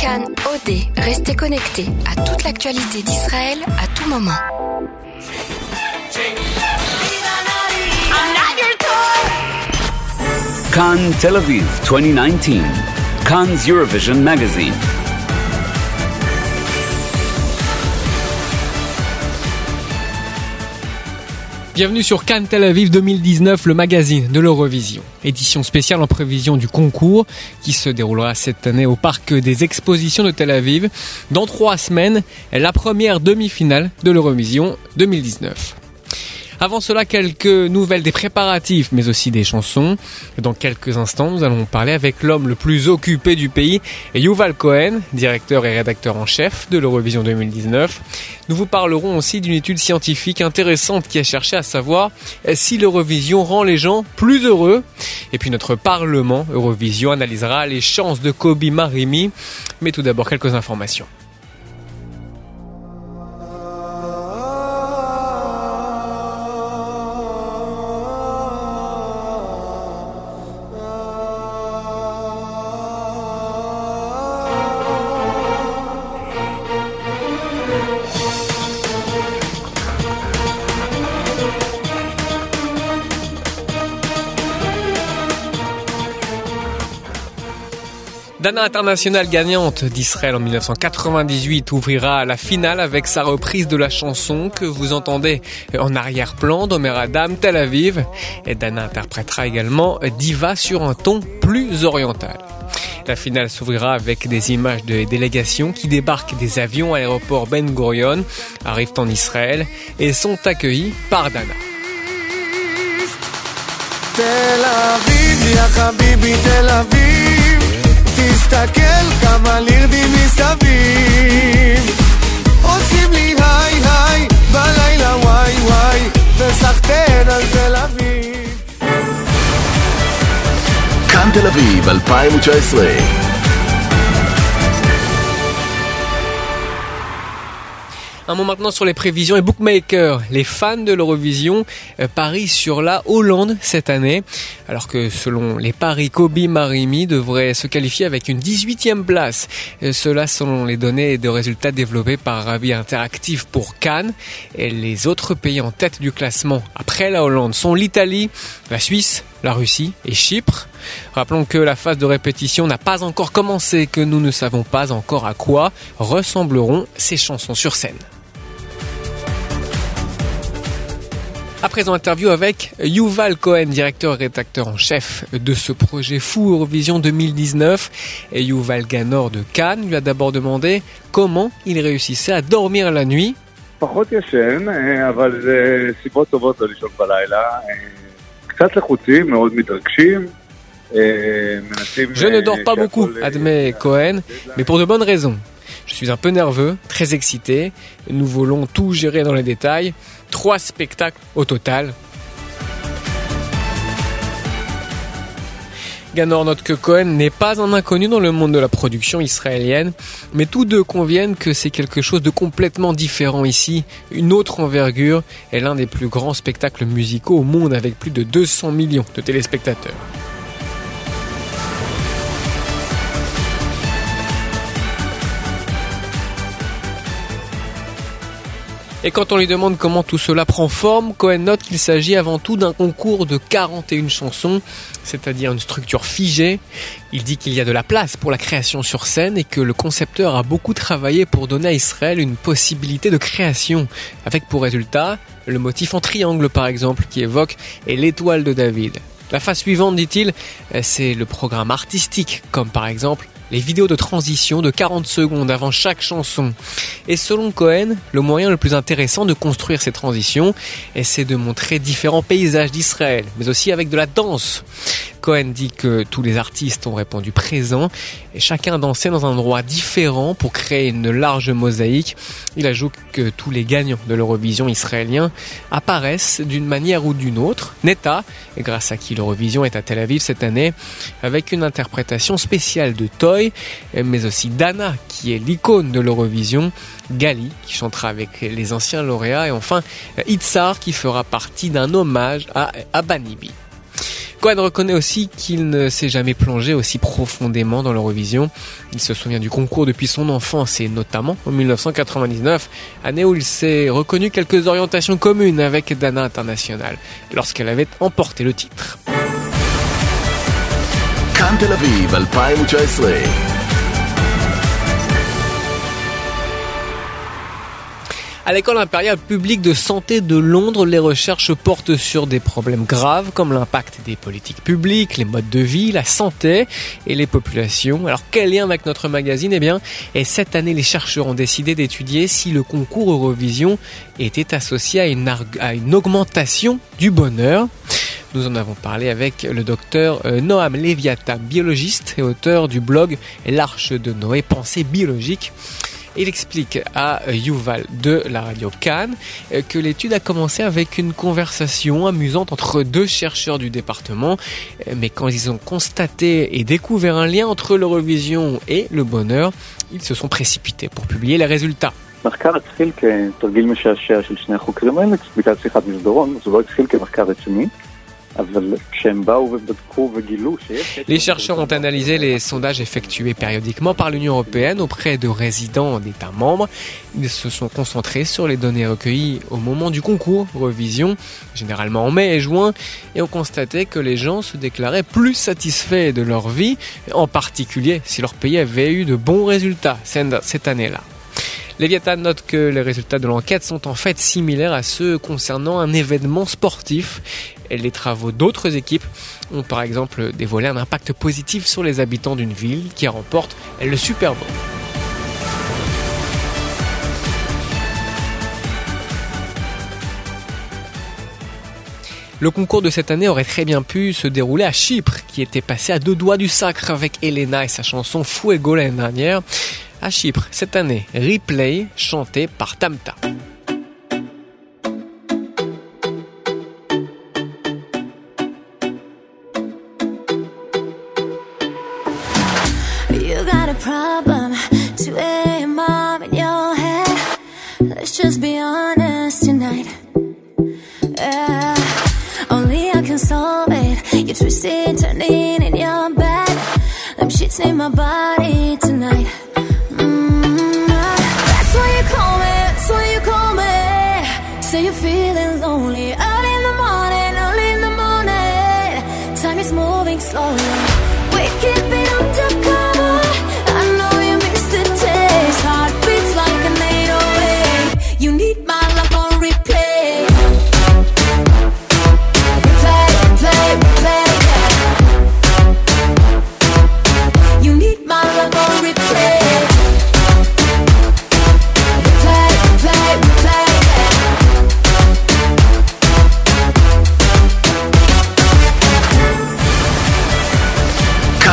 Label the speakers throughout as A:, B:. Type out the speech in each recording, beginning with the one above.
A: Cannes OD, restez connectés à toute l'actualité d'Israël à tout moment.
B: Cannes Tel Aviv 2019. Cannes Eurovision Magazine.
C: Bienvenue sur Cannes Tel Aviv 2019, le magazine de l'Eurovision. Édition spéciale en prévision du concours qui se déroulera cette année au parc des expositions de Tel Aviv. Dans trois semaines, la première demi-finale de l'Eurovision 2019. Avant cela, quelques nouvelles des préparatifs, mais aussi des chansons. Dans quelques instants, nous allons parler avec l'homme le plus occupé du pays, Yuval Cohen, directeur et rédacteur en chef de l'Eurovision 2019. Nous vous parlerons aussi d'une étude scientifique intéressante qui a cherché à savoir si l'Eurovision rend les gens plus heureux. Et puis notre Parlement Eurovision analysera les chances de Kobe Marimi. Mais tout d'abord, quelques informations. Dana International gagnante d'Israël en 1998 ouvrira la finale avec sa reprise de la chanson que vous entendez en arrière-plan d'Omer Adam Tel Aviv. Et Dana interprétera également Diva sur un ton plus oriental. La finale s'ouvrira avec des images de délégations qui débarquent des avions à l'aéroport Ben Gurion, arrivent en Israël et sont accueillis par Dana.
D: תסתכל כמה לירדים מסביב. עושים לי היי היי בלילה וואי וואי וסחטיין על תל אביב.
E: כאן תל אביב 2019
C: Un mot maintenant sur les prévisions et bookmakers. Les fans de l'Eurovision euh, parient sur la Hollande cette année, alors que selon les paris, Kobe Marimi devrait se qualifier avec une 18e place. Euh, Cela selon les données de résultats développés par Ravi Interactive pour Cannes. Et les autres pays en tête du classement après la Hollande sont l'Italie, la Suisse, la Russie et Chypre. Rappelons que la phase de répétition n'a pas encore commencé, que nous ne savons pas encore à quoi ressembleront ces chansons sur scène. À présent, interview avec Yuval Cohen, directeur et rédacteur en chef de ce projet fou Eurovision 2019. Et Yuval Ganor de Cannes lui a d'abord demandé comment il réussissait à dormir la nuit.
F: פחות ישן, אה, אבל זה סיבות טובות לא לישון בלילה. אה, קצת לחוצים, מאוד מתרגשים. אה, מנסים...
C: Je ne
F: אה,
C: dors pas
F: שהכל,
C: beaucoup,
F: אה,
C: admet Cohen, mais pour de bonnes raisons. Je suis un peu nerveux, très excité. Nous voulons tout gérer dans les détails. Trois spectacles au total. Ganor note que Cohen n'est pas un inconnu dans le monde de la production israélienne, mais tous deux conviennent que c'est quelque chose de complètement différent ici, une autre envergure et l'un des plus grands spectacles musicaux au monde avec plus de 200 millions de téléspectateurs. Et quand on lui demande comment tout cela prend forme, Cohen note qu'il s'agit avant tout d'un concours de 41 chansons, c'est-à-dire une structure figée. Il dit qu'il y a de la place pour la création sur scène et que le concepteur a beaucoup travaillé pour donner à Israël une possibilité de création, avec pour résultat le motif en triangle par exemple qui évoque et l'étoile de David. La phase suivante, dit-il, c'est le programme artistique, comme par exemple les vidéos de transition de 40 secondes avant chaque chanson. Et selon Cohen, le moyen le plus intéressant de construire ces transitions, c'est de montrer différents paysages d'Israël, mais aussi avec de la danse. Cohen dit que tous les artistes ont répondu présent et chacun dansait dans un endroit différent pour créer une large mosaïque. Il ajoute que tous les gagnants de l'Eurovision israélien apparaissent d'une manière ou d'une autre. Neta, et grâce à qui l'Eurovision est à Tel Aviv cette année, avec une interprétation spéciale de Toy, mais aussi Dana, qui est l'icône de l'Eurovision, Gali, qui chantera avec les anciens lauréats, et enfin Itzar, qui fera partie d'un hommage à Abanibi. Cohen reconnaît aussi qu'il ne s'est jamais plongé aussi profondément dans l'Eurovision. Il se souvient du concours depuis son enfance et notamment en 1999, année où il s'est reconnu quelques orientations communes avec Dana International lorsqu'elle avait emporté le titre. À l'école impériale publique de santé de Londres, les recherches portent sur des problèmes graves comme l'impact des politiques publiques, les modes de vie, la santé et les populations. Alors quel lien avec notre magazine? Eh bien, et cette année, les chercheurs ont décidé d'étudier si le concours Eurovision était associé à une, à une augmentation du bonheur. Nous en avons parlé avec le docteur euh, Noam Leviathan, biologiste et auteur du blog L'Arche de Noé, pensée biologique. Il explique à euh, Yuval de la radio Cannes euh, que l'étude a commencé avec une conversation amusante entre deux chercheurs du département, Euh, mais quand ils ont constaté et découvert un lien entre l'Eurovision et le bonheur, ils se sont précipités pour publier les résultats.
F: מחקר התחיל כתרגיל משעשע של שני החוקרים האלה, בגלל שיחת מסדרון, זה לא התחיל כמחקר רציני,
C: Les chercheurs ont analysé les sondages effectués périodiquement par l'Union européenne auprès de résidents d'États membres. Ils se sont concentrés sur les données recueillies au moment du concours Revision, généralement en mai et juin, et ont constaté que les gens se déclaraient plus satisfaits de leur vie, en particulier si leur pays avait eu de bons résultats cette année-là. Léviathan note que les résultats de l'enquête sont en fait similaires à ceux concernant un événement sportif. Les travaux d'autres équipes ont par exemple dévoilé un impact positif sur les habitants d'une ville qui remporte le Super Bowl. Le concours de cette année aurait très bien pu se dérouler à Chypre, qui était passé à deux doigts du sacre avec Elena et sa chanson Fuego l'année dernière. À Chypre, cette année, Replay, chanté par Tamta.
G: Let's just be honest tonight. Yeah, only I can solve it. You twisted, turning in your bed. Them shits in my body tonight. Mm, that's why you call me. That's why you call me. Say you're feeling lonely.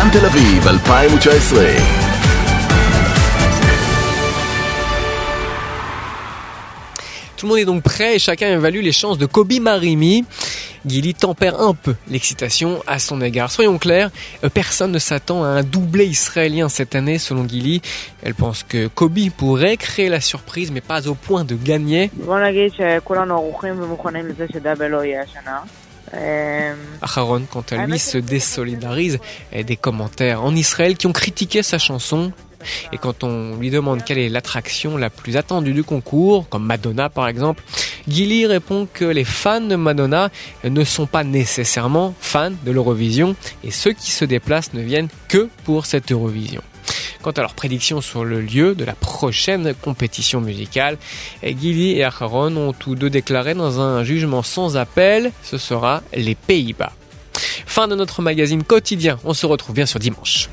E: כאן תל אביב 2019
C: Tout le monde est donc prêt et chacun évalue les chances de Kobe Marimi. Gilly tempère un peu l'excitation à son égard. Soyons clairs, euh, personne ne s'attend à un doublé israélien cette année selon Gilly. Elle pense que Kobe pourrait créer la surprise mais pas au point de gagner.
H: Euh,
C: Aharon, quant à lui, se désolidarise des commentaires en Israël qui ont critiqué sa chanson. Et quand on lui demande quelle est l'attraction la plus attendue du concours, comme Madonna par exemple, Gilly répond que les fans de Madonna ne sont pas nécessairement fans de l'Eurovision et ceux qui se déplacent ne viennent que pour cette Eurovision. Quant à leur prédiction sur le lieu de la prochaine compétition musicale, Gilly et Aharon ont tous deux déclaré dans un jugement sans appel, ce sera les Pays-Bas. Fin de notre magazine quotidien, on se retrouve bien sûr dimanche.